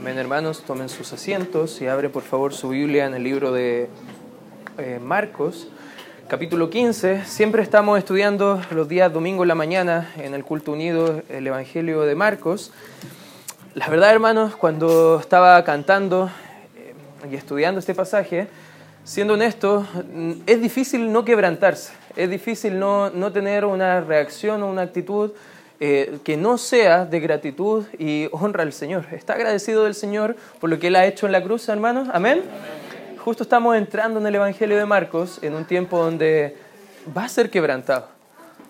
Amén, hermanos. Tomen sus asientos y abre por favor su Biblia en el libro de eh, Marcos, capítulo 15. Siempre estamos estudiando los días domingo en la mañana en el culto unido el Evangelio de Marcos. La verdad, hermanos, cuando estaba cantando eh, y estudiando este pasaje, siendo honesto, es difícil no quebrantarse, es difícil no, no tener una reacción o una actitud eh, que no sea de gratitud y honra al Señor. ¿Está agradecido del Señor por lo que Él ha hecho en la cruz, hermanos? ¿Amén? Justo estamos entrando en el Evangelio de Marcos en un tiempo donde va a ser quebrantado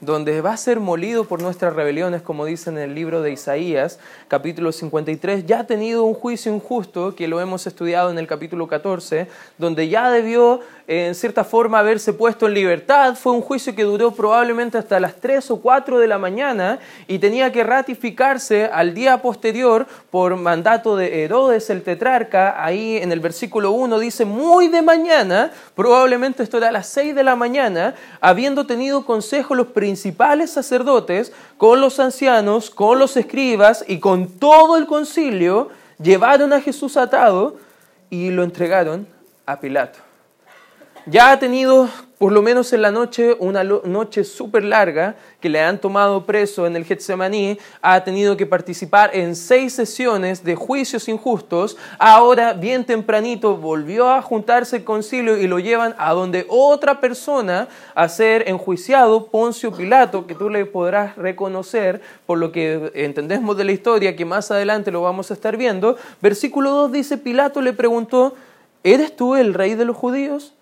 donde va a ser molido por nuestras rebeliones, como dice en el libro de Isaías, capítulo 53, ya ha tenido un juicio injusto, que lo hemos estudiado en el capítulo 14, donde ya debió en cierta forma haberse puesto en libertad. Fue un juicio que duró probablemente hasta las 3 o 4 de la mañana y tenía que ratificarse al día posterior por mandato de Herodes el tetrarca. Ahí en el versículo 1 dice, muy de mañana, probablemente esto era a las 6 de la mañana, habiendo tenido consejo los principales sacerdotes con los ancianos, con los escribas y con todo el concilio, llevaron a Jesús atado y lo entregaron a Pilato. Ya ha tenido, por lo menos en la noche, una noche súper larga que le han tomado preso en el Getsemaní, ha tenido que participar en seis sesiones de juicios injustos. Ahora, bien tempranito, volvió a juntarse el concilio y lo llevan a donde otra persona a ser enjuiciado, Poncio Pilato, que tú le podrás reconocer por lo que entendemos de la historia, que más adelante lo vamos a estar viendo. Versículo 2 dice, Pilato le preguntó, ¿eres tú el rey de los judíos?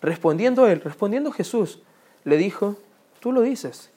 Respondiendo él, respondiendo Jesús, le dijo, tú lo dices.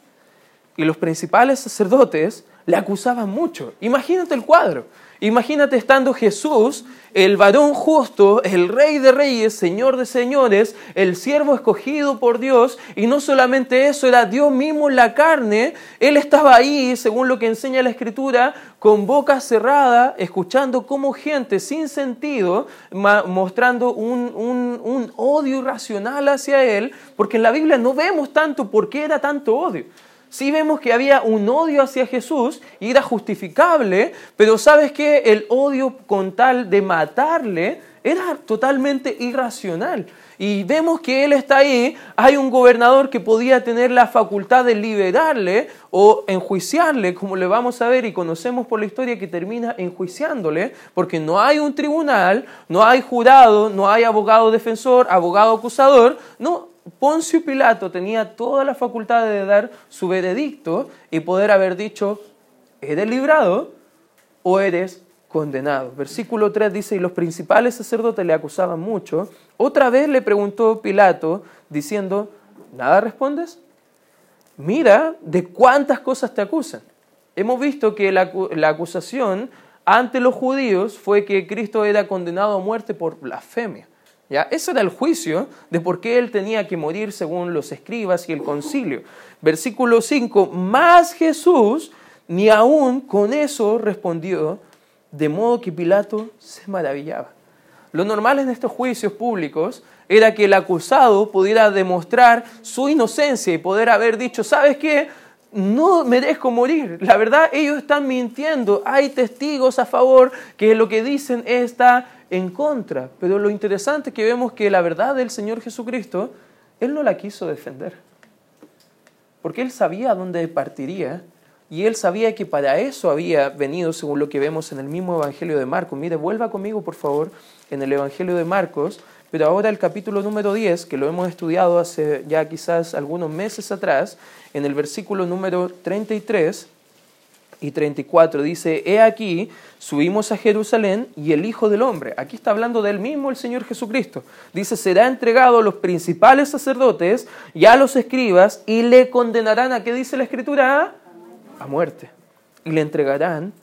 Y los principales sacerdotes le acusaban mucho. Imagínate el cuadro. Imagínate estando Jesús, el varón justo, el rey de reyes, señor de señores, el siervo escogido por Dios, y no solamente eso, era Dios mismo en la carne, él estaba ahí, según lo que enseña la escritura, con boca cerrada, escuchando como gente sin sentido, mostrando un, un odio irracional hacia él, porque en la Biblia no vemos tanto por qué era tanto odio sí vemos que había un odio hacia Jesús y era justificable, pero sabes que el odio con tal de matarle era totalmente irracional. Y vemos que él está ahí, hay un gobernador que podía tener la facultad de liberarle o enjuiciarle, como le vamos a ver y conocemos por la historia que termina enjuiciándole, porque no hay un tribunal, no hay jurado, no hay abogado defensor, abogado acusador, no, Poncio Pilato tenía toda la facultad de dar su veredicto y poder haber dicho, eres librado o eres condenado. Versículo 3 dice, y los principales sacerdotes le acusaban mucho. Otra vez le preguntó Pilato, diciendo, ¿nada respondes? Mira de cuántas cosas te acusan. Hemos visto que la, la acusación ante los judíos fue que Cristo era condenado a muerte por blasfemia. ¿Ya? Ese era el juicio de por qué él tenía que morir según los escribas y el concilio. Versículo 5, más Jesús ni aún con eso respondió, de modo que Pilato se maravillaba. Lo normal en estos juicios públicos era que el acusado pudiera demostrar su inocencia y poder haber dicho, ¿sabes qué? No merezco morir. La verdad, ellos están mintiendo. Hay testigos a favor que lo que dicen está en contra. Pero lo interesante es que vemos que la verdad del Señor Jesucristo, Él no la quiso defender. Porque Él sabía dónde partiría y Él sabía que para eso había venido, según lo que vemos en el mismo Evangelio de Marcos. Mire, vuelva conmigo, por favor, en el Evangelio de Marcos, pero ahora el capítulo número 10, que lo hemos estudiado hace ya quizás algunos meses atrás, en el versículo número 33 y 34 dice, He aquí, subimos a Jerusalén y el Hijo del Hombre, aquí está hablando del mismo el Señor Jesucristo, dice, será entregado a los principales sacerdotes y a los escribas y le condenarán, ¿a qué dice la Escritura? A muerte. Y le entregarán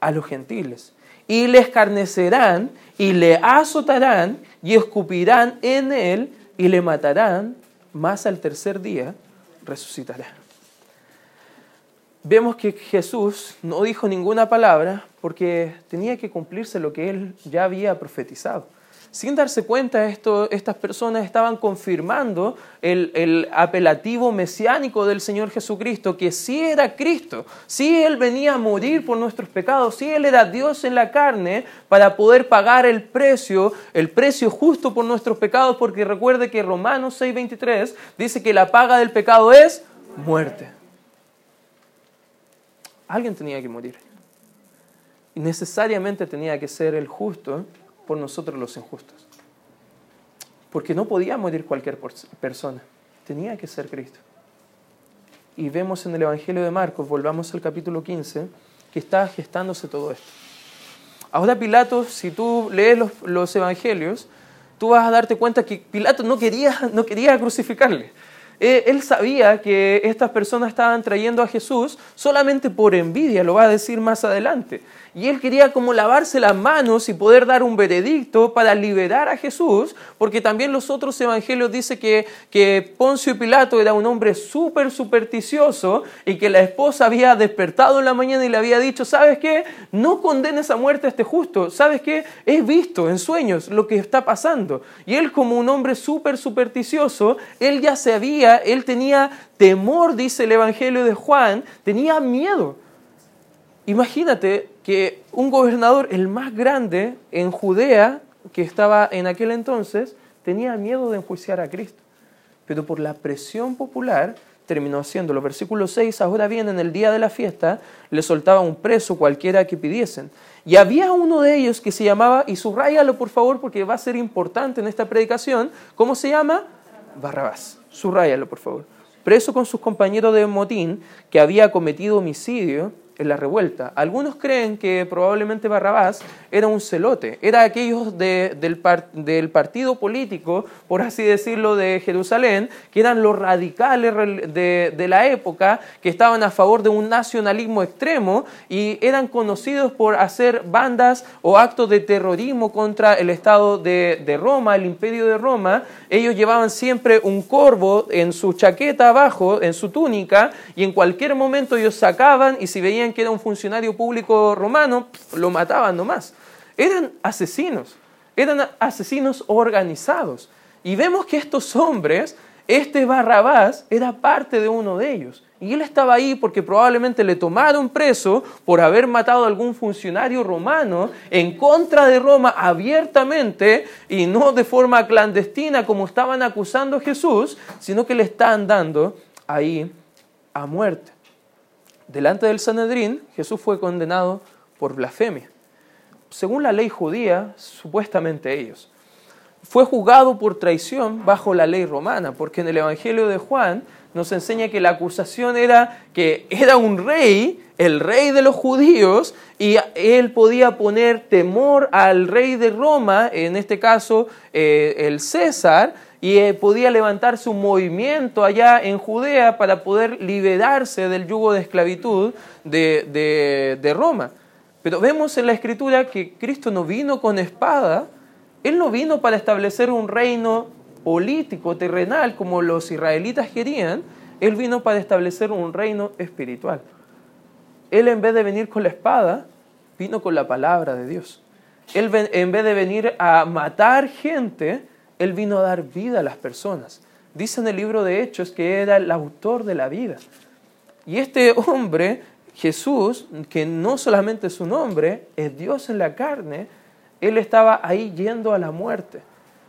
a los gentiles. Y le escarnecerán y le azotarán y escupirán en él y le matarán, más al tercer día resucitará vemos que Jesús no dijo ninguna palabra porque tenía que cumplirse lo que él ya había profetizado. sin darse cuenta, esto, estas personas estaban confirmando el, el, apelativo mesiánico del Señor Jesucristo, que sí era Cristo, sí Él venía a morir por nuestros pecados, sí Él era Dios en la carne para poder pagar el precio, el precio justo por nuestros pecados, porque recuerde que Romanos 6:23 dice que la paga del pecado es muerte. Alguien tenía que morir. Y necesariamente tenía que ser el justo por nosotros los injustos. Porque no podía morir cualquier persona. Tenía que ser Cristo. Y vemos en el Evangelio de Marcos, volvamos al capítulo 15, que está gestándose todo esto. Ahora Pilato, si tú lees los, evangelios, tú vas a darte cuenta que Pilato no quería, no quería crucificarle. Eh, él sabía que estas personas estaban trayendo a Jesús solamente por envidia, lo va a decir más adelante. Y él quería como lavarse las manos y poder dar un veredicto para liberar a Jesús, porque también los otros evangelios dicen que, que Poncio Pilato era un hombre súper supersticioso y que la esposa había despertado en la mañana y le había dicho, ¿sabes qué? No condenes a muerte a este justo, ¿sabes qué? He visto en sueños lo que está pasando. Y él como un hombre súper supersticioso, él ya sabía, él tenía temor, dice el Evangelio de Juan, tenía miedo. Imagínate que un gobernador, el más grande en Judea, que estaba en aquel entonces, tenía miedo de enjuiciar a Cristo. Pero por la presión popular terminó haciéndolo. Versículo 6, ahora bien, en el día de la fiesta, le soltaba un preso cualquiera que pidiesen. Y había uno de ellos que se llamaba, y subrayalo por favor porque va a ser importante en esta predicación, ¿cómo se llama? Barrabás. Subrayalo por favor. Preso con sus compañeros de motín, que había cometido homicidio en la revuelta. Algunos creen que probablemente Barrabás era un celote, era aquellos del, del, partido político, por así decirlo, de Jerusalén, que eran los radicales de, de, la época, que estaban a favor de un nacionalismo extremo y eran conocidos por hacer bandas o actos de terrorismo contra el Estado de, de Roma, el imperio de Roma. Ellos llevaban siempre un corvo en su chaqueta abajo, en su túnica, y en cualquier momento ellos sacaban y si veían que era un funcionario público romano, lo mataban nomás. Eran asesinos, eran asesinos organizados. Y vemos que estos hombres, este Barrabás era parte de uno de ellos. Y él estaba ahí porque probablemente le tomaron preso por haber matado a algún funcionario romano en contra de Roma abiertamente y no de forma clandestina como estaban acusando a Jesús, sino que le estaban dando ahí a muerte delante del Sanedrín, Jesús fue condenado por blasfemia. Según la ley judía, supuestamente ellos. Fue juzgado por traición bajo la ley romana, porque en el Evangelio de Juan nos enseña que la acusación era que era un rey, el rey de los judíos, y él podía poner temor al rey de Roma, en este caso eh, el César, y eh, podía levantarse un movimiento allá en Judea para poder liberarse del yugo de esclavitud de, de, Roma. Pero vemos en la escritura que Cristo no vino con espada, Él no vino para establecer un reino político, terrenal, como los israelitas querían, Él vino para establecer un reino espiritual. Él en vez de venir con la espada, vino con la palabra de Dios. Él en vez de venir a matar gente, él vino a dar vida a las personas. Dice en el libro de Hechos que era el autor de la vida. Y este hombre, Jesús, que no solamente es un hombre, es Dios en la carne, él estaba ahí yendo a la muerte.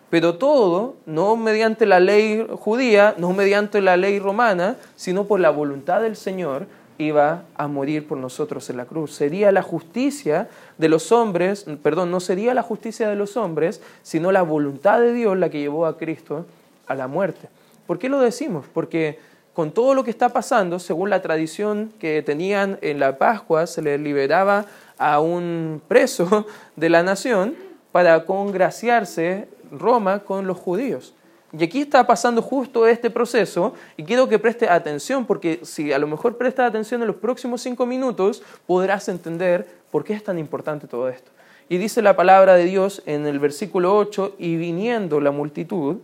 Pero todo, no mediante la ley judía, no mediante la ley romana, sino por la voluntad del Señor, iba a morir por nosotros en la cruz. Sería la justicia de los hombres, perdón, no sería la justicia de los hombres, sino la voluntad de Dios la que llevó a Cristo a la muerte. ¿Por qué lo decimos? Porque con todo lo que está pasando, según la tradición que tenían en la Pascua, se le liberaba a un preso de la nación para congraciarse Roma con los judíos. Y aquí está pasando justo este proceso y quiero que preste atención porque si a lo mejor prestas atención en los próximos cinco minutos podrás entender por qué es tan importante todo esto. Y dice la palabra de Dios en el versículo 8, y viniendo la multitud,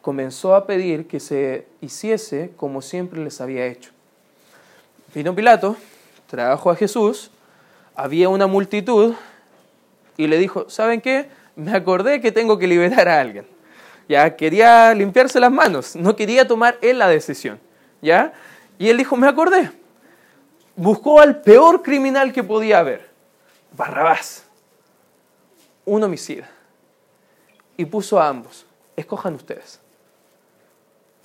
comenzó a pedir que se hiciese como siempre les había hecho. Vino Pilato, trajo a Jesús, había una multitud y le dijo, ¿saben qué? me acordé que tengo que liberar a alguien. Ya quería limpiarse las manos, no quería tomar él la decisión. ¿Ya? Y él dijo, me acordé. Buscó al peor criminal que podía haber, Barrabás, un homicida. Y puso a ambos, escojan ustedes.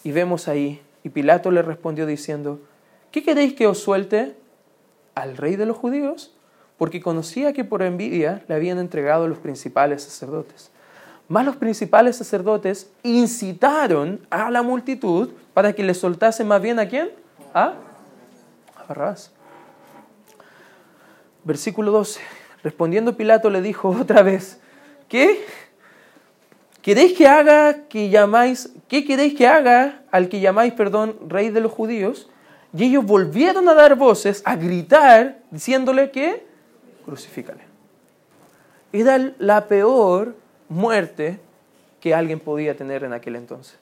Y vemos ahí, y Pilato le respondió diciendo, ¿qué queréis que os suelte? ¿Al rey de los judíos? Porque conocía que por envidia le habían entregado los principales sacerdotes. Más los principales sacerdotes incitaron a la multitud para que le soltase más bien a quién? A, Barrabás. Versículo 12. Respondiendo Pilato le dijo otra vez, ¿qué? ¿Queréis que haga que llamáis, qué queréis que haga al que llamáis, perdón, rey de los judíos? Y ellos volvieron a dar voces, a gritar, diciéndole que crucifícale. Era la peor muerte que alguien podía tener en aquel entonces.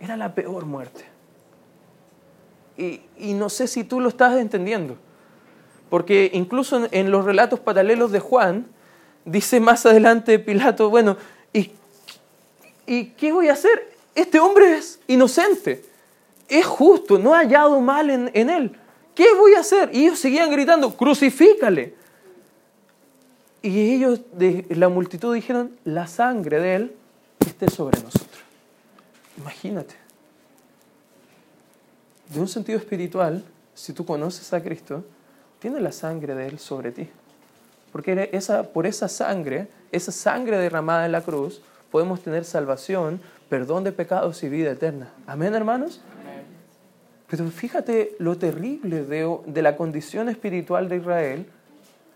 Era la peor muerte. Y, no sé si tú lo estás entendiendo, porque incluso en, los relatos paralelos de Juan, dice más adelante Pilato, bueno, ¿y, ¿y qué voy a hacer? Este hombre es inocente, es justo, no ha hallado mal en, en él. ¿Qué voy a hacer? Y ellos seguían gritando, crucifícale. Y ellos, de la multitud, dijeron, la sangre de Él esté sobre nosotros. Imagínate. De un sentido espiritual, si tú conoces a Cristo, tiene la sangre de Él sobre ti. Porque esa, por esa sangre, esa sangre derramada en la cruz, podemos tener salvación, perdón de pecados y vida eterna. Amén, hermanos. Pero fíjate lo terrible de, de la condición espiritual de Israel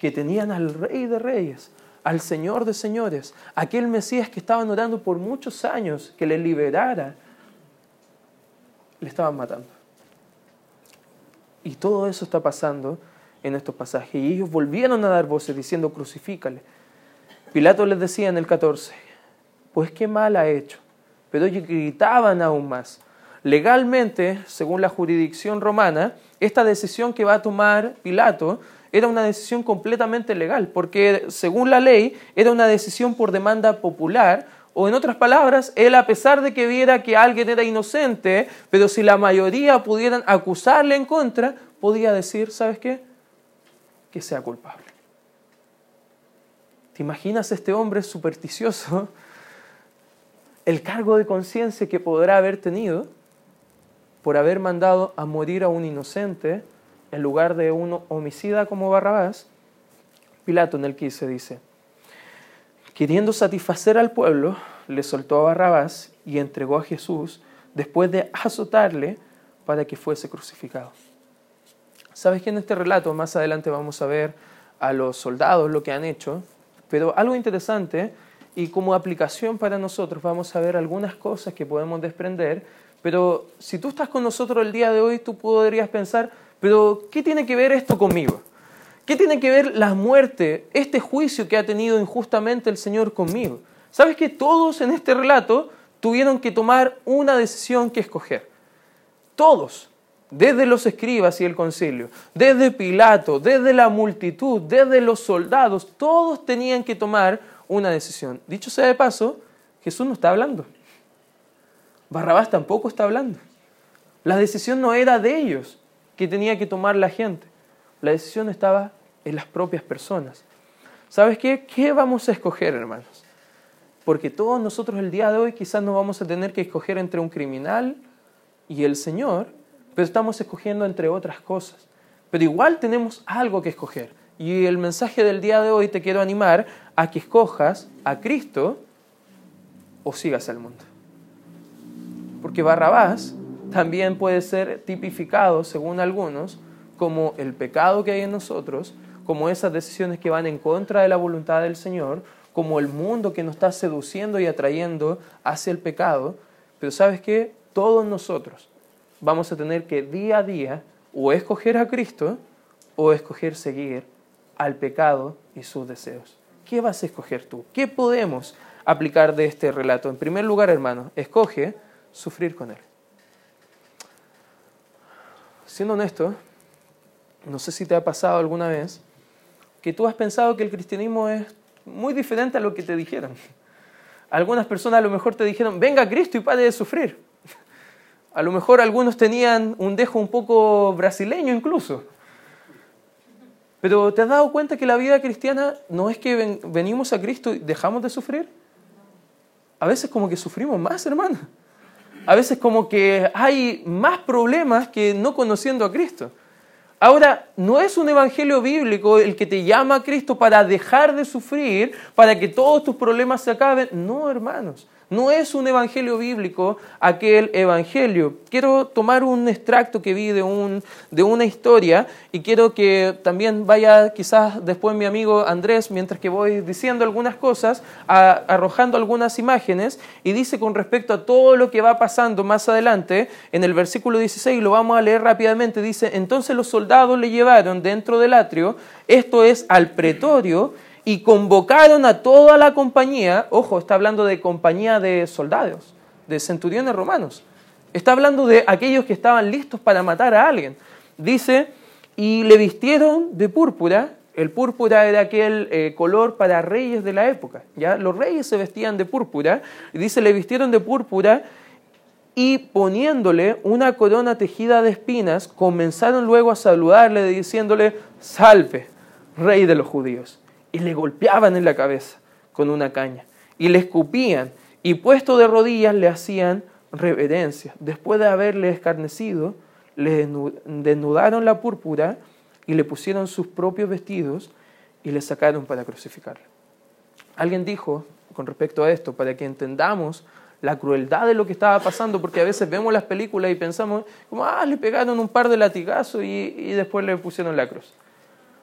que tenían al Rey de Reyes, al Señor de Señores, aquel Mesías que estaban orando por muchos años que le liberara, le estaban matando. Y todo eso está pasando en estos pasajes. Y ellos volvieron a dar voces diciendo, crucifícale. Pilato les decía en el 14, pues qué mal ha hecho. Pero ellos gritaban aún más. Legalmente, según la jurisdicción romana, esta decisión que va a tomar Pilato era una decisión completamente legal, porque según la ley era una decisión por demanda popular, o en otras palabras, él a pesar de que viera que alguien era inocente, pero si la mayoría pudieran acusarle en contra, podía decir, ¿sabes qué? Que sea culpable. ¿Te imaginas este hombre supersticioso? El cargo de conciencia que podrá haber tenido por haber mandado a morir a un inocente en lugar de un homicida como Barrabás, Pilato en el 15 dice, queriendo satisfacer al pueblo, le soltó a Barrabás y entregó a Jesús después de azotarle para que fuese crucificado. Sabes que en este relato más adelante vamos a ver a los soldados lo que han hecho, pero algo interesante y como aplicación para nosotros vamos a ver algunas cosas que podemos desprender, pero si tú estás con nosotros el día de hoy, tú podrías pensar, pero, ¿qué tiene que ver esto conmigo? ¿Qué tiene que ver la muerte, este juicio que ha tenido injustamente el Señor conmigo? ¿Sabes que todos en este relato tuvieron que tomar una decisión que escoger? Todos, desde los escribas y el concilio, desde Pilato, desde la multitud, desde los soldados, todos tenían que tomar una decisión. Dicho sea de paso, Jesús no está hablando. Barrabás tampoco está hablando. La decisión no era de ellos, que tenía que tomar la gente. La decisión estaba en las propias personas. ¿Sabes qué? ¿Qué vamos a escoger, hermanos? Porque todos nosotros el día de hoy quizás no vamos a tener que escoger entre un criminal y el Señor, pero estamos escogiendo entre otras cosas. Pero igual tenemos algo que escoger. Y el mensaje del día de hoy te quiero animar a que escojas a Cristo o sigas al mundo. Porque Barrabás también puede ser tipificado, según algunos, como el pecado que hay en nosotros, como esas decisiones que van en contra de la voluntad del Señor, como el mundo que nos está seduciendo y atrayendo hacia el pecado. Pero sabes qué? Todos nosotros vamos a tener que día a día o escoger a Cristo o escoger seguir al pecado y sus deseos. ¿Qué vas a escoger tú? ¿Qué podemos aplicar de este relato? En primer lugar, hermano, escoge sufrir con Él siendo honesto, no sé si te ha pasado alguna vez, que tú has pensado que el cristianismo es muy diferente a lo que te dijeron. Algunas personas a lo mejor te dijeron, venga Cristo y pare de sufrir. A lo mejor algunos tenían un dejo un poco brasileño incluso. Pero ¿te has dado cuenta que la vida cristiana no es que venimos a Cristo y dejamos de sufrir? A veces como que sufrimos más, hermano. A veces como que hay más problemas que no conociendo a Cristo. Ahora, no es un evangelio bíblico el que te llama a Cristo para dejar de sufrir, para que todos tus problemas se acaben. No, hermanos. No es un evangelio bíblico aquel evangelio. Quiero tomar un extracto que vi de, un, de una historia y quiero que también vaya quizás después mi amigo Andrés, mientras que voy diciendo algunas cosas, arrojando algunas imágenes y dice con respecto a todo lo que va pasando más adelante, en el versículo 16, lo vamos a leer rápidamente, dice, entonces los soldados le llevaron dentro del atrio, esto es al pretorio, y convocaron a toda la compañía, ojo, está hablando de compañía de soldados, de centuriones romanos, está hablando de aquellos que estaban listos para matar a alguien. Dice, y le vistieron de púrpura, el púrpura era aquel eh, color para reyes de la época, ¿ya? Los reyes se vestían de púrpura, y dice, le vistieron de púrpura y poniéndole una corona tejida de espinas, comenzaron luego a saludarle diciéndole, salve, rey de los judíos y le golpeaban en la cabeza con una caña y le escupían y puesto de rodillas le hacían reverencia. Después de haberle escarnecido, le desnudaron la púrpura y le pusieron sus propios vestidos y le sacaron para crucificarle. Alguien dijo con respecto a esto, para que entendamos la crueldad de lo que estaba pasando, porque a veces vemos las películas y pensamos, como, ah, le pegaron un par de latigazos y, y después le pusieron la cruz.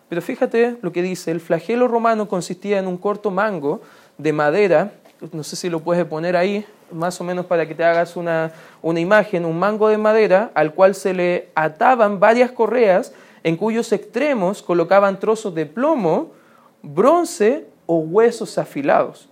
Pero fíjate lo que dice, el flagelo romano consistía en un corto mango de madera, no sé si lo puedes poner ahí, más o menos para que te hagas una, una imagen, un mango de madera al cual se le ataban varias correas en cuyos extremos colocaban trozos de plomo, bronce o huesos afilados.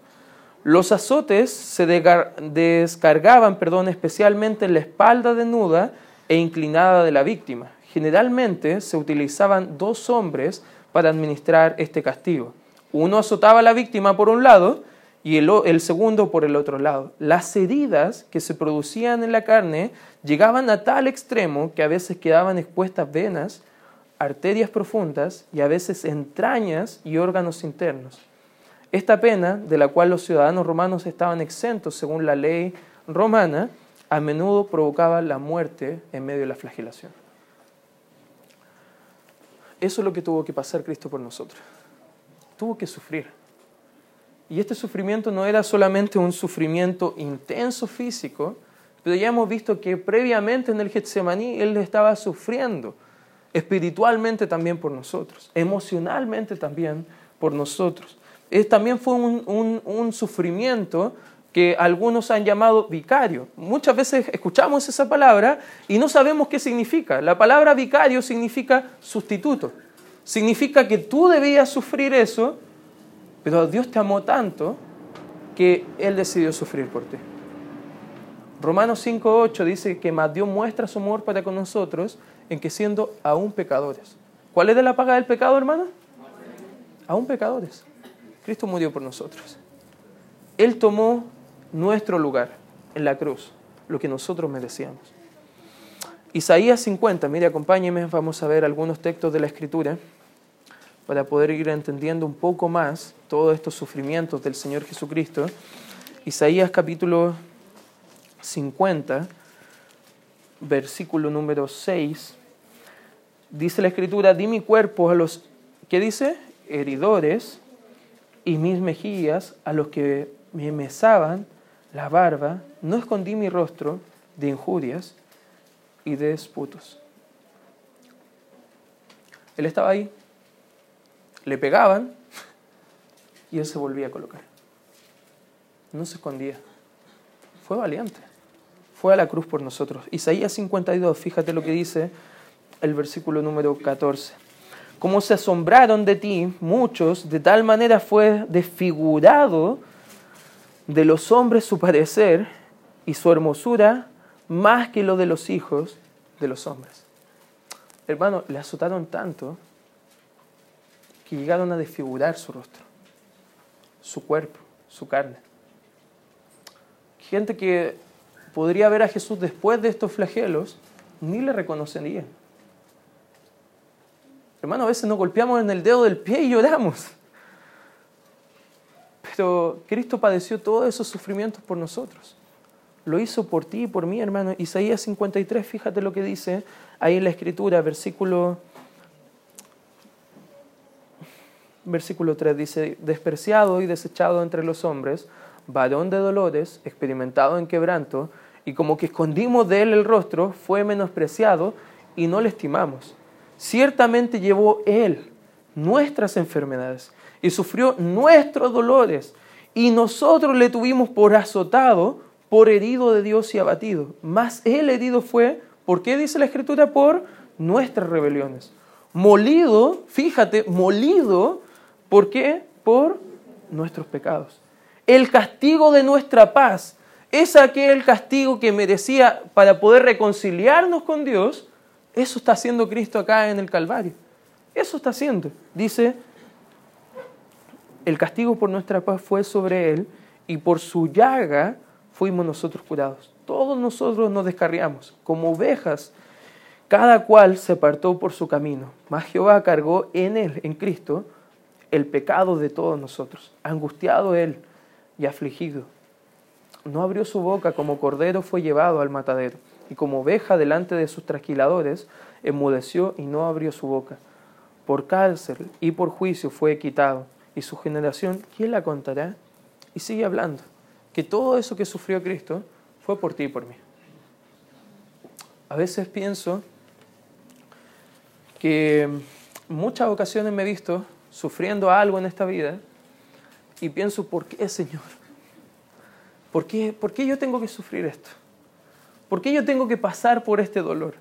Los azotes se descargaban perdón, especialmente en la espalda desnuda e inclinada de la víctima generalmente se utilizaban dos hombres para administrar este castigo. Uno azotaba a la víctima por un lado y el, segundo por el otro lado. Las heridas que se producían en la carne llegaban a tal extremo que a veces quedaban expuestas venas, arterias profundas y a veces entrañas y órganos internos. Esta pena, de la cual los ciudadanos romanos estaban exentos según la ley romana, a menudo provocaba la muerte en medio de la flagelación. Eso es lo que tuvo que pasar Cristo por nosotros. Tuvo que sufrir. Y este sufrimiento no era solamente un sufrimiento intenso físico, pero ya hemos visto que previamente en el Getsemaní Él estaba sufriendo espiritualmente también por nosotros, emocionalmente también por nosotros. también fue un, un sufrimiento que algunos han llamado vicario. Muchas veces escuchamos esa palabra y no sabemos qué significa. La palabra vicario significa sustituto. Significa que tú debías sufrir eso, pero Dios te amó tanto que Él decidió sufrir por ti. Romanos 5.8 dice que más Dios muestra su amor para con nosotros en que siendo aún pecadores. ¿Cuál es de la paga del pecado, hermano? Aún pecadores. Cristo murió por nosotros. Él tomó nuestro lugar en la cruz, lo que nosotros merecíamos. Isaías 50, mire, acompáñeme, vamos a ver algunos textos de la Escritura para poder ir entendiendo un poco más todos estos sufrimientos del Señor Jesucristo. Isaías capítulo 50, versículo número 6, dice la Escritura, di mi cuerpo a los, ¿qué dice? Heridores y mis mejillas a los que me mesaban la barba, no escondí mi rostro de injurias y de disputos. Él estaba ahí, le pegaban y él se volvía a colocar. No se escondía. Fue valiente. Fue a la cruz por nosotros. Isaías 52, fíjate lo que dice el versículo número 14. Como se asombraron de ti muchos, de tal manera fue desfigurado de los hombres su parecer y su hermosura más que lo de los hijos de los hombres. Hermano, le azotaron tanto que llegaron a desfigurar su rostro. su cuerpo, su carne. Gente que podría ver a Jesús después de estos flagelos, ni le reconocería. Hermano, a veces nos golpeamos en el dedo del pie y lloramos. Cristo padeció todos esos sufrimientos por nosotros. Lo hizo por ti y por mí, hermano. Isaías 53, fíjate lo que dice ahí en la escritura, versículo, versículo 3, dice, despreciado y desechado entre los hombres, varón de dolores, experimentado en quebranto, y como que escondimos de él el rostro, fue menospreciado y no le estimamos. Ciertamente llevó él nuestras enfermedades y sufrió nuestros dolores, y nosotros le tuvimos por azotado, por herido de Dios y abatido. Mas él herido fue, ¿por qué dice la Escritura? Por nuestras rebeliones. Molido, fíjate, molido, ¿por qué? Por nuestros pecados. El castigo de nuestra paz es aquel castigo que merecía para poder reconciliarnos con Dios. Eso está haciendo Cristo acá en el Calvario. Eso está haciendo. Dice, el castigo por nuestra paz fue sobre él y por su llaga fuimos nosotros curados. Todos nosotros nos descarriamos como ovejas, cada cual se apartó por su camino, mas Jehová cargó en él, en Cristo, el pecado de todos nosotros, angustiado él y afligido. No abrió su boca como cordero fue llevado al matadero, y como oveja delante de sus trasquiladores, enmudeció y no abrió su boca. Por cárcel y por juicio fue quitado y su generación, ¿quién la contará? Y sigue hablando, que todo eso que sufrió Cristo fue por ti y por mí. A veces pienso que muchas ocasiones me he visto sufriendo algo en esta vida y pienso, ¿por qué, Señor? ¿Por qué, ¿Por qué yo tengo que sufrir esto? ¿Por qué yo tengo que pasar por este dolor?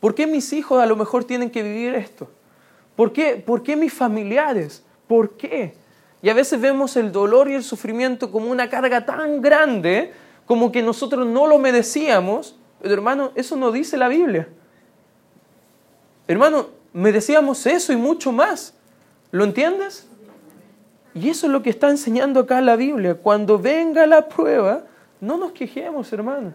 ¿Por qué mis hijos a lo mejor tienen que vivir esto? ¿Por qué, por qué mis familiares? ¿Por qué? Y a veces vemos el dolor y el sufrimiento como una carga tan grande como que nosotros no lo merecíamos. Pero hermano, eso no dice la Biblia. Hermano, merecíamos eso y mucho más. ¿Lo entiendes? Y eso es lo que está enseñando acá la Biblia. Cuando venga la prueba, no nos quejemos, hermano.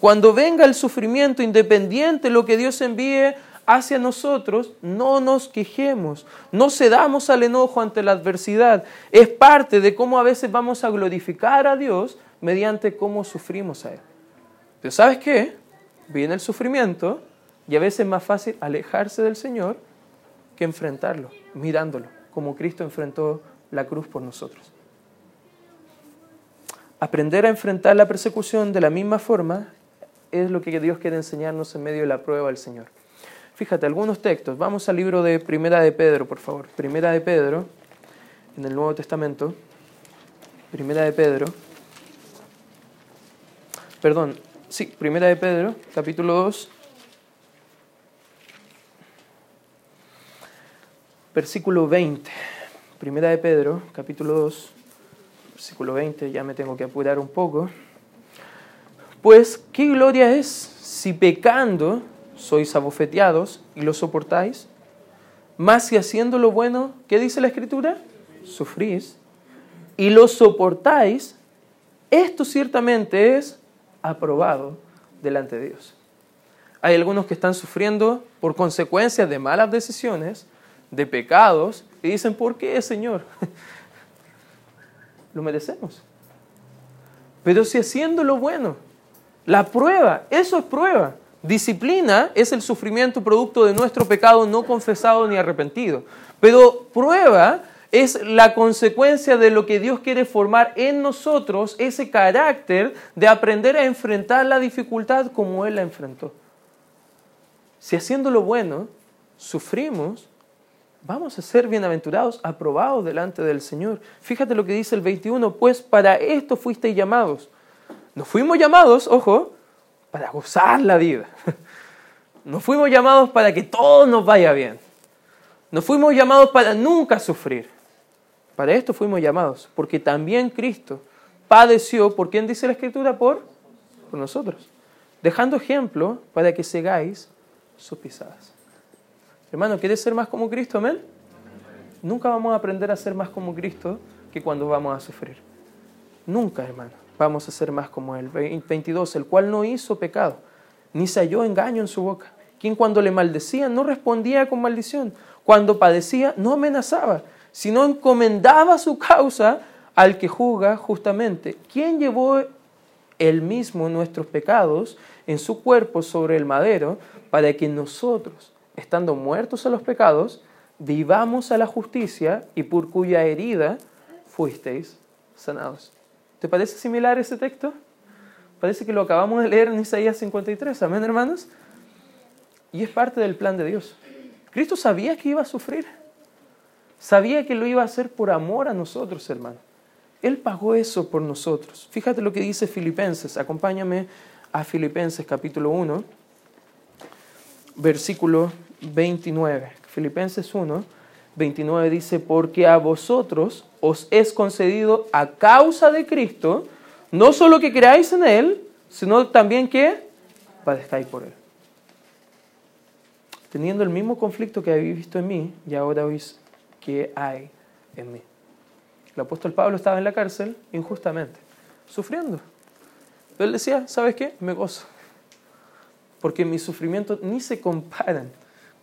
Cuando venga el sufrimiento, independiente de lo que Dios envíe hacia nosotros, no nos quejemos, no cedamos al enojo ante la adversidad. Es parte de cómo a veces vamos a glorificar a Dios mediante cómo sufrimos a Él. Pero ¿sabes qué? Viene el sufrimiento y a veces es más fácil alejarse del Señor que enfrentarlo, mirándolo, como Cristo enfrentó la cruz por nosotros. Aprender a enfrentar la persecución de la misma forma es lo que Dios quiere enseñarnos en medio de la prueba del Señor. Fíjate, algunos textos. Vamos al libro de Primera de Pedro, por favor. Primera de Pedro, en el Nuevo Testamento. Primera de Pedro. Perdón, sí, Primera de Pedro, capítulo 2. Versículo 20. Primera de Pedro, capítulo 2, versículo 20, ya me tengo que apurar un poco. Pues, ¿qué gloria es si pecando sois abofeteados y lo soportáis, más si haciendo lo bueno, ¿qué dice la Escritura? Sufrís y lo soportáis, esto ciertamente es aprobado delante de Dios. Hay algunos que están sufriendo por consecuencias de malas decisiones, de pecados, y dicen, ¿por qué, Señor? lo merecemos. Pero si haciendo lo bueno, la prueba, eso es prueba. Disciplina es el sufrimiento producto de nuestro pecado no confesado ni arrepentido. Pero prueba es la consecuencia de lo que Dios quiere formar en nosotros, ese carácter de aprender a enfrentar la dificultad como Él la enfrentó. Si haciendo lo bueno sufrimos, vamos a ser bienaventurados, aprobados delante del Señor. Fíjate lo que dice el 21, pues para esto fuisteis llamados. Nos fuimos llamados, ojo, para gozar la vida. No fuimos llamados para que todo nos vaya bien. No fuimos llamados para nunca sufrir. Para esto fuimos llamados, porque también Cristo padeció, ¿por quién dice la Escritura? Por, por nosotros. Dejando ejemplo para que segáis sus pisadas. Hermano, ¿quieres ser más como Cristo? Amén. Nunca vamos a aprender a ser más como Cristo que cuando vamos a sufrir. Nunca, hermano, vamos a ser más como Él. 22, el cual no hizo pecado, ni se halló engaño en su boca, quien cuando le maldecía no respondía con maldición, cuando padecía no amenazaba, sino encomendaba su causa al que juzga justamente. ¿Quién llevó él mismo nuestros pecados en su cuerpo sobre el madero para que nosotros, estando muertos a los pecados, vivamos a la justicia y por cuya herida fuisteis sanados. ¿Te parece similar ese texto? Parece que lo acabamos de leer en Isaías 53, amén hermanos. Y es parte del plan de Dios. Cristo sabía que iba a sufrir. Sabía que lo iba a hacer por amor a nosotros, hermano. Él pagó eso por nosotros. Fíjate lo que dice Filipenses. Acompáñame a Filipenses capítulo 1, versículo 29. Filipenses 1, 29 dice, porque a vosotros os es concedido a causa de Cristo, no solo que creáis en Él, sino también que padezcáis por Él. Teniendo el mismo conflicto que habéis visto en mí, y ahora oís que hay en mí. El apóstol Pablo estaba en la cárcel injustamente, sufriendo. Pero él decía, ¿sabes qué? Me gozo. Porque mis sufrimientos ni se comparan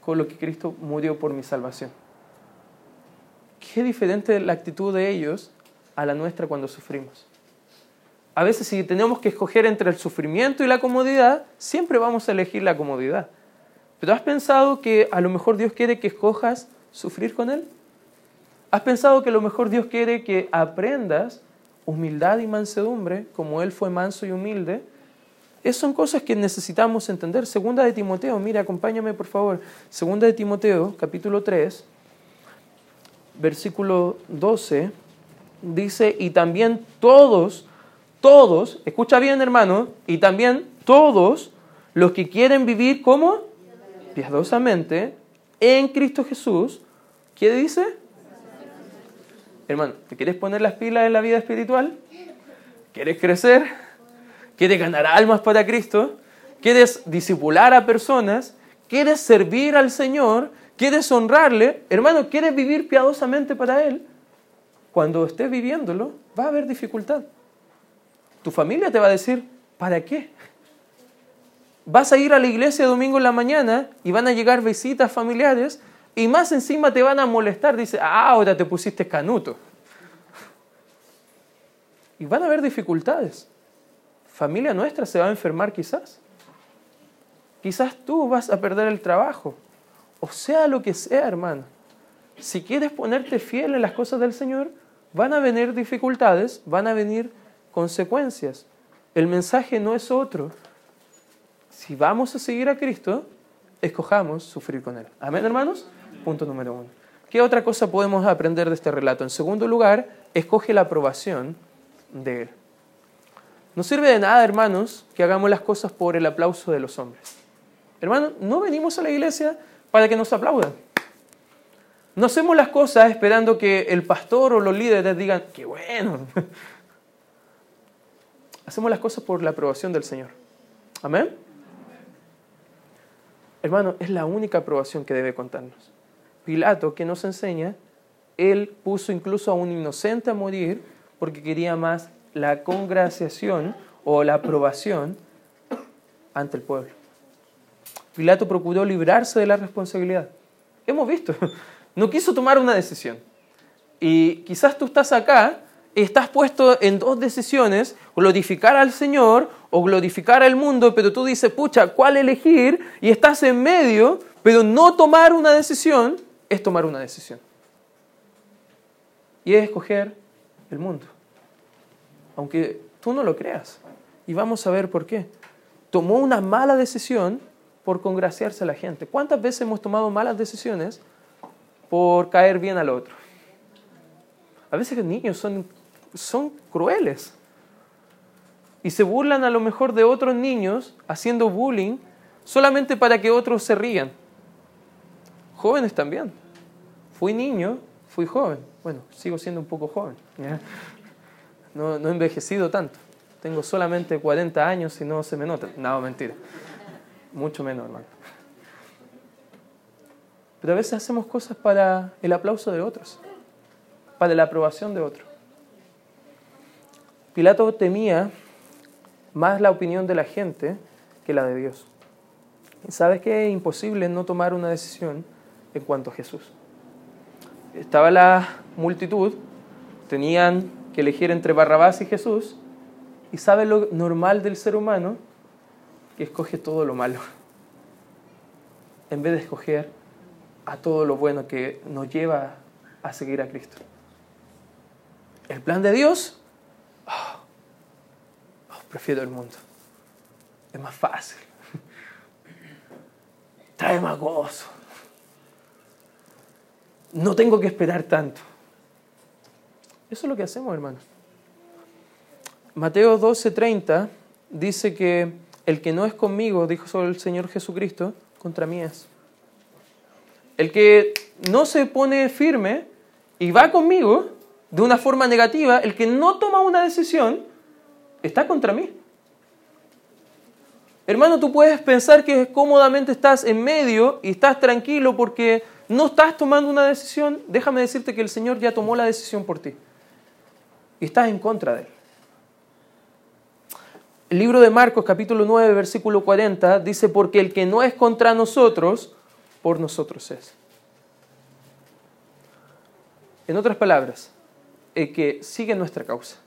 con lo que Cristo murió por mi salvación. Qué diferente la actitud de ellos a la nuestra cuando sufrimos. A veces si tenemos que escoger entre el sufrimiento y la comodidad, siempre vamos a elegir la comodidad. Pero ¿has pensado que a lo mejor Dios quiere que escojas sufrir con Él? ¿Has pensado que a lo mejor Dios quiere que aprendas humildad y mansedumbre, como Él fue manso y humilde? Esas son cosas que necesitamos entender. Segunda de Timoteo, mira, acompáñame por favor. Segunda de Timoteo, capítulo 3, versículo 12, dice, y también todos, todos, escucha bien hermano, y también todos los que quieren vivir como piadosamente en Cristo Jesús, ¿qué dice? Hermano, ¿te quieres poner las pilas en la vida espiritual? ¿Quieres crecer? ¿Quieres ganar almas para Cristo? ¿Quieres disipular a personas? ¿Quieres servir al Señor? ¿Quieres honrarle? Hermano, ¿quieres vivir piadosamente para Él? Cuando estés viviéndolo, va a haber dificultad. Tu familia te va a decir, ¿para qué? Vas a ir a la iglesia domingo en la mañana y van a llegar visitas familiares y más encima te van a molestar. Dice, ah, ahora te pusiste canuto. Y van a haber dificultades. Familia nuestra se va a enfermar quizás. Quizás tú vas a perder el trabajo. O sea lo que sea, hermano. Si quieres ponerte fiel en las cosas del Señor, van a venir dificultades, van a venir consecuencias. El mensaje no es otro. Si vamos a seguir a Cristo, escojamos sufrir con Él. Amén, hermanos. Punto número uno. ¿Qué otra cosa podemos aprender de este relato? En segundo lugar, escoge la aprobación de Él. No sirve de nada, hermanos, que hagamos las cosas por el aplauso de los hombres. Hermanos, no venimos a la iglesia para que nos aplaudan. No hacemos las cosas esperando que el pastor o los líderes digan, qué bueno. Hacemos las cosas por la aprobación del Señor. Amén. Hermano, es la única aprobación que debe contarnos. Pilato, que nos enseña, él puso incluso a un inocente a morir porque quería más la congraciación o la aprobación ante el pueblo. Pilato procuró librarse de la responsabilidad. Hemos visto, no quiso tomar una decisión. Y quizás tú estás acá, estás puesto en dos decisiones, glorificar al Señor o glorificar al mundo, pero tú dices, pucha, ¿cuál elegir? Y estás en medio, pero no tomar una decisión es tomar una decisión. Y es escoger el mundo. Aunque tú no lo creas. Y vamos a ver por qué. Tomó una mala decisión por congraciarse a la gente. ¿Cuántas veces hemos tomado malas decisiones por caer bien al otro? A veces los niños son, son crueles. Y se burlan a lo mejor de otros niños haciendo bullying solamente para que otros se rían. Jóvenes también. Fui niño, fui joven. Bueno, sigo siendo un poco joven. No, no he envejecido tanto. Tengo solamente 40 años y no se me nota. No, mentira. Mucho menos, hermano. Pero a veces hacemos cosas para el aplauso de otros, para la aprobación de otros. Pilato temía más la opinión de la gente que la de Dios. ¿Y sabes que es imposible no tomar una decisión en cuanto a Jesús? Estaba la multitud, tenían que elegir entre Barrabás y Jesús, y sabe lo normal del ser humano, que escoge todo lo malo, en vez de escoger a todo lo bueno que nos lleva a seguir a Cristo. El plan de Dios, oh, oh, prefiero el mundo. Es más fácil. Trae más gozo. No tengo que esperar tanto. Eso es lo que hacemos, hermanos. Mateo 12:30 dice que el que no es conmigo, dijo sobre el Señor Jesucristo, contra mí es. El que no se pone firme y va conmigo de una forma negativa, el que no toma una decisión, está contra mí. Hermano, tú puedes pensar que cómodamente estás en medio y estás tranquilo porque no estás tomando una decisión. Déjame decirte que el Señor ya tomó la decisión por ti. Y estás en contra de Él. El libro de Marcos capítulo 9 versículo 40 dice, porque el que no es contra nosotros, por nosotros es. En otras palabras, el que sigue nuestra causa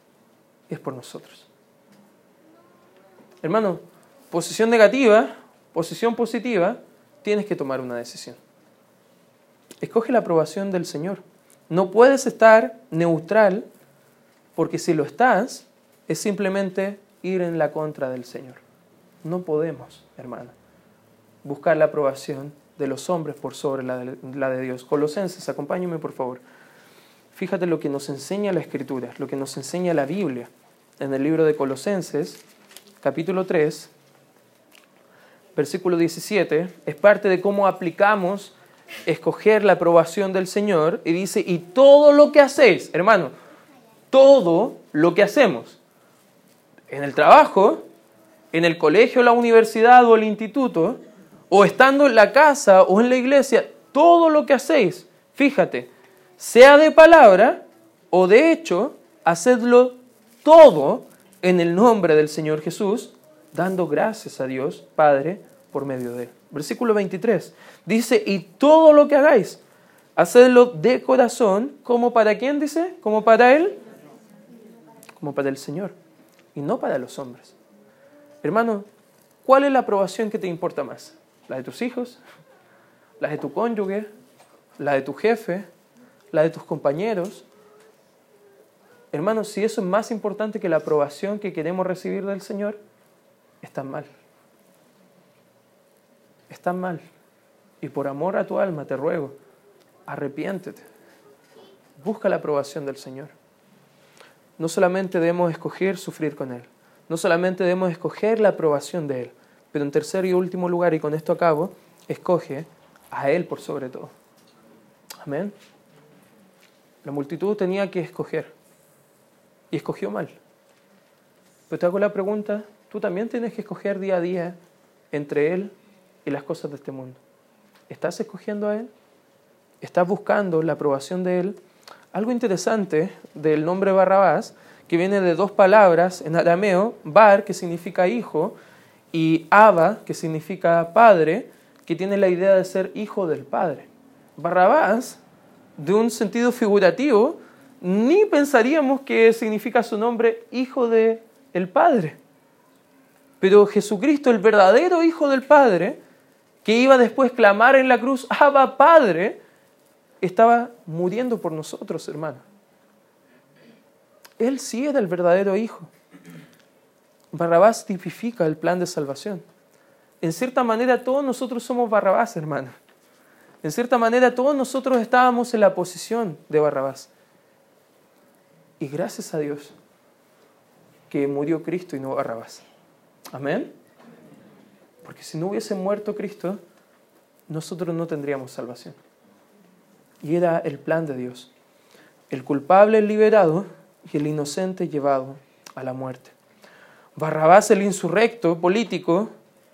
es por nosotros. Hermano, posición negativa, posición positiva, tienes que tomar una decisión. Escoge la aprobación del Señor. No puedes estar neutral porque si lo estás, es simplemente ir en la contra del Señor. No podemos, hermano, buscar la aprobación de los hombres por sobre la de, la de Dios. Colosenses, acompáñame por favor. Fíjate lo que nos enseña la Escritura, lo que nos enseña la Biblia. En el libro de Colosenses, capítulo 3, versículo 17, es parte de cómo aplicamos escoger la aprobación del Señor y dice, y todo lo que hacéis, hermano, todo lo que hacemos, en el trabajo, en el colegio, la universidad o el instituto, o estando en la casa o en la iglesia, todo lo que hacéis, fíjate, sea de palabra o de hecho, hacedlo todo en el nombre del Señor Jesús, dando gracias a Dios Padre por medio de él. Versículo 23 dice, y todo lo que hagáis, hacedlo de corazón, como para quién dice, como para él, como para el Señor, y no para los hombres. Hermano, ¿cuál es la aprobación que te importa más? ¿La de tus hijos? ¿La de tu cónyuge? ¿La de tu jefe? la de tus compañeros. Hermanos, si eso es más importante que la aprobación que queremos recibir del Señor, está mal. Está mal. Y por amor a tu alma te ruego, arrepiéntete. Busca la aprobación del Señor. No solamente debemos escoger sufrir con Él, no solamente debemos escoger la aprobación de Él, pero en tercer y último lugar, y con esto acabo, escoge a Él por sobre todo. Amén. La multitud tenía que escoger y escogió mal. Pero te hago la pregunta, tú también tienes que escoger día a día entre Él y las cosas de este mundo. ¿Estás escogiendo a Él? ¿Estás buscando la aprobación de Él? Algo interesante del nombre Barrabás, que viene de dos palabras en arameo, bar, que significa hijo, y Abba, que significa padre, que tiene la idea de ser hijo del padre. Barrabás de un sentido figurativo, ni pensaríamos que significa su nombre Hijo de el Padre. Pero Jesucristo, el verdadero Hijo del Padre, que iba después a clamar en la cruz, Abba Padre, estaba muriendo por nosotros, hermano. Él sí era el verdadero Hijo. Barrabás tipifica el plan de salvación. En cierta manera todos nosotros somos Barrabás, hermano. En cierta manera, todos nosotros estábamos en la posición de Barrabás. Y gracias a Dios que murió Cristo y no Barrabás. Amén. Porque si no hubiese muerto Cristo, nosotros no tendríamos salvación. Y era el plan de Dios. El culpable liberado y el inocente llevado a la muerte. Barrabás el insurrecto político,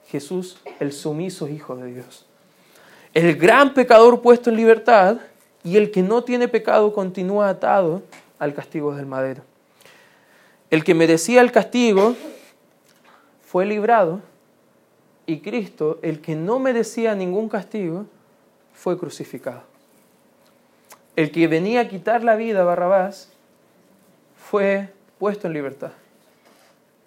Jesús el sumiso Hijo de Dios el gran pecador puesto en libertad y el que no tiene pecado continúa atado al castigo del madero. El que merecía el castigo fue librado y Cristo, el que no merecía ningún castigo, fue crucificado. El que venía a quitar la vida, Barrabás, fue puesto en libertad.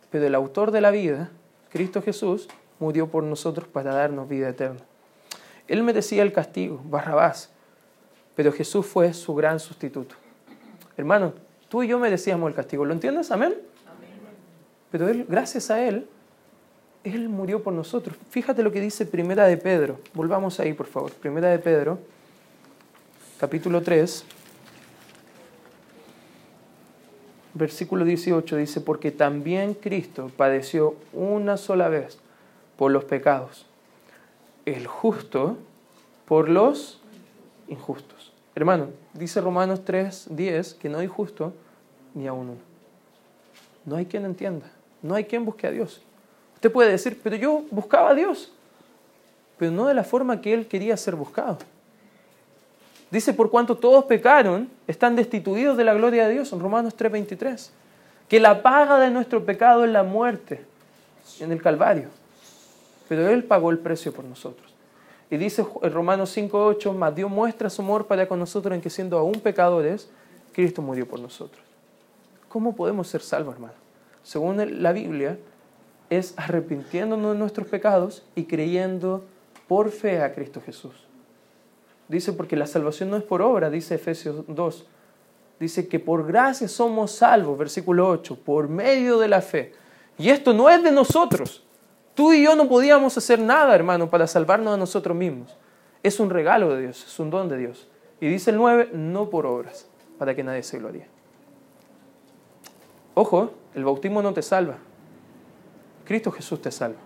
Pero el autor de la vida, Cristo Jesús, murió por nosotros para darnos vida eterna. Él merecía el castigo, Barrabás, pero Jesús fue su gran sustituto. Hermano, tú y yo merecíamos el castigo, ¿lo entiendes? Amén. Pero él, gracias a él, él murió por nosotros. Fíjate lo que dice Primera de Pedro. Volvamos ahí, por favor. Primera de Pedro, capítulo 3, versículo 18 dice, porque también Cristo padeció una sola vez por los pecados, el justo por los injustos. Hermano, dice Romanos 3, 10 que no hay justo ni aún uno. No hay quien entienda, no hay quien busque a Dios. Usted puede decir, pero yo buscaba a Dios, pero no de la forma que Él quería ser buscado. Dice, por cuanto todos pecaron, están destituidos de la gloria de Dios, en Romanos 3:23. Que la paga de nuestro pecado es la muerte en el Calvario. Pero Él pagó el precio por nosotros. Y dice en Romanos 5:8, más Dios muestra su amor para con nosotros en que siendo aún pecadores, Cristo murió por nosotros. ¿Cómo podemos ser salvos, hermano? Según la Biblia, es arrepintiéndonos de nuestros pecados y creyendo por fe a Cristo Jesús. Dice, porque la salvación no es por obra, dice Efesios 2. Dice que por gracia somos salvos, versículo 8, por medio de la fe. Y esto no es de nosotros. Tú y yo no podíamos hacer nada, hermano, para salvarnos a nosotros mismos. Es un regalo de Dios, es un don de Dios. Y dice el 9, no por obras, para que nadie se glorie. Ojo, el bautismo no te salva. Cristo Jesús te salva.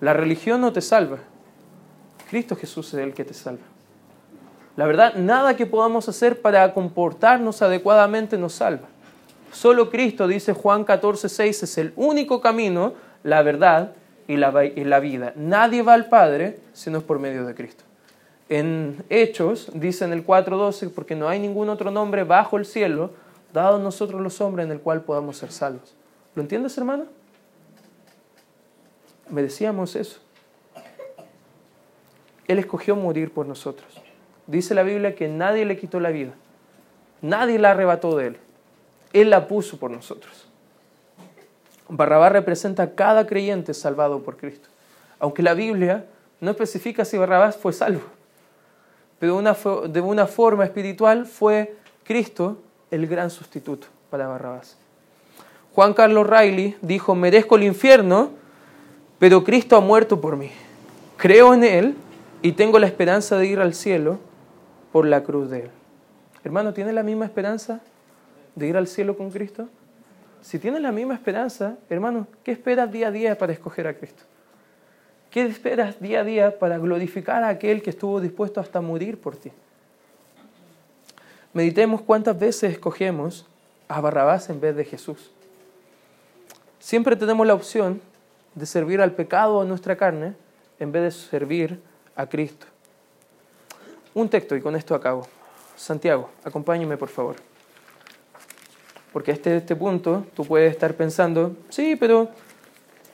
La religión no te salva. Cristo Jesús es el que te salva. La verdad, nada que podamos hacer para comportarnos adecuadamente nos salva. Solo Cristo, dice Juan 14, 6, es el único camino, la verdad y la, vida. Nadie va al Padre si no es por medio de Cristo. En Hechos, dice en el 4.12, porque no hay ningún otro nombre bajo el cielo, dado a nosotros los hombres, en el cual podamos ser salvos. ¿Lo entiendes, hermano? Merecíamos eso. Él escogió morir por nosotros. Dice la Biblia que nadie le quitó la vida. Nadie la arrebató de él. Él la puso por nosotros. Barrabás representa a cada creyente salvado por Cristo. Aunque la Biblia no especifica si Barrabás fue salvo. Pero de una, forma espiritual fue Cristo el gran sustituto para Barrabás. Juan Carlos Riley dijo, merezco el infierno, pero Cristo ha muerto por mí. Creo en Él y tengo la esperanza de ir al cielo por la cruz de Él. Hermano, ¿tienes la misma esperanza de ir al cielo con Cristo? Si tienes la misma esperanza, hermano, ¿qué esperas día a día para escoger a Cristo? ¿Qué esperas día a día para glorificar a aquel que estuvo dispuesto hasta morir por ti? Meditemos cuántas veces escogemos a Barrabás en vez de Jesús. Siempre tenemos la opción de servir al pecado en nuestra carne en vez de servir a Cristo. Un texto y con esto acabo. Santiago, acompáñeme por favor. Porque este, este punto tú puedes estar pensando, sí, pero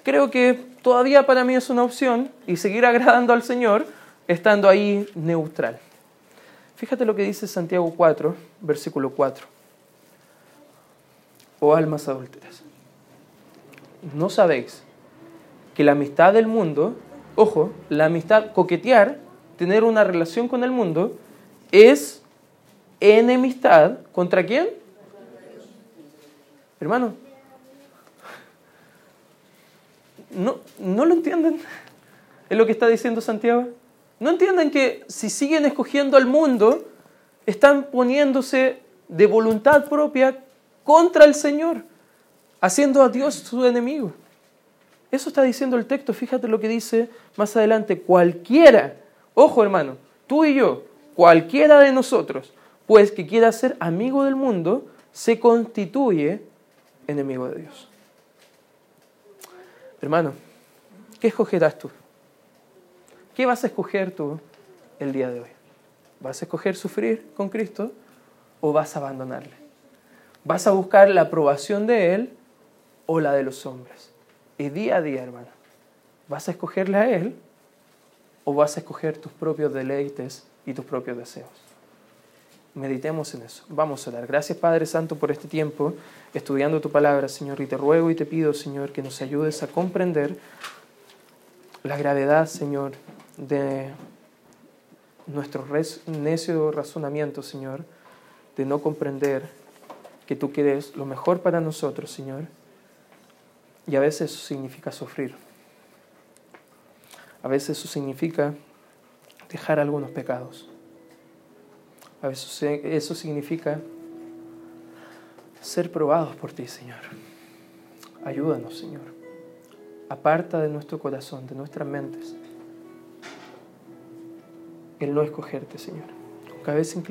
creo que todavía para mí es una opción y seguir agradando al Señor estando ahí neutral. Fíjate lo que dice Santiago 4, versículo 4. Oh almas adúlteras, ¿no sabéis que la amistad del mundo, ojo, la amistad, coquetear, tener una relación con el mundo, es enemistad contra quién? Hermano, ¿no, ¿no lo entienden? Es lo que está diciendo Santiago. ¿No entienden que si siguen escogiendo al mundo, están poniéndose de voluntad propia contra el Señor, haciendo a Dios su enemigo? Eso está diciendo el texto. Fíjate lo que dice más adelante. Cualquiera, ojo hermano, tú y yo, cualquiera de nosotros, pues que quiera ser amigo del mundo, se constituye enemigo de Dios. Hermano, ¿qué escogerás tú? ¿Qué vas a escoger tú el día de hoy? ¿Vas a escoger sufrir con Cristo o vas a abandonarle? ¿Vas a buscar la aprobación de Él o la de los hombres? Y día a día, hermano, ¿vas a escogerle a Él o vas a escoger tus propios deleites y tus propios deseos? Meditemos en eso. Vamos a dar. Gracias, Padre Santo, por este tiempo estudiando tu palabra, Señor. Y te ruego y te pido, Señor, que nos ayudes a comprender la gravedad, Señor, de nuestro necio razonamiento, Señor, de no comprender que tú quieres lo mejor para nosotros, Señor. Y a veces eso significa sufrir. A veces eso significa dejar algunos pecados. A veces eso significa ser probados por ti, Señor. Ayúdanos, Señor. Aparta de nuestro corazón, de nuestras mentes, el no escogerte, Señor. Con cabeza inclinada.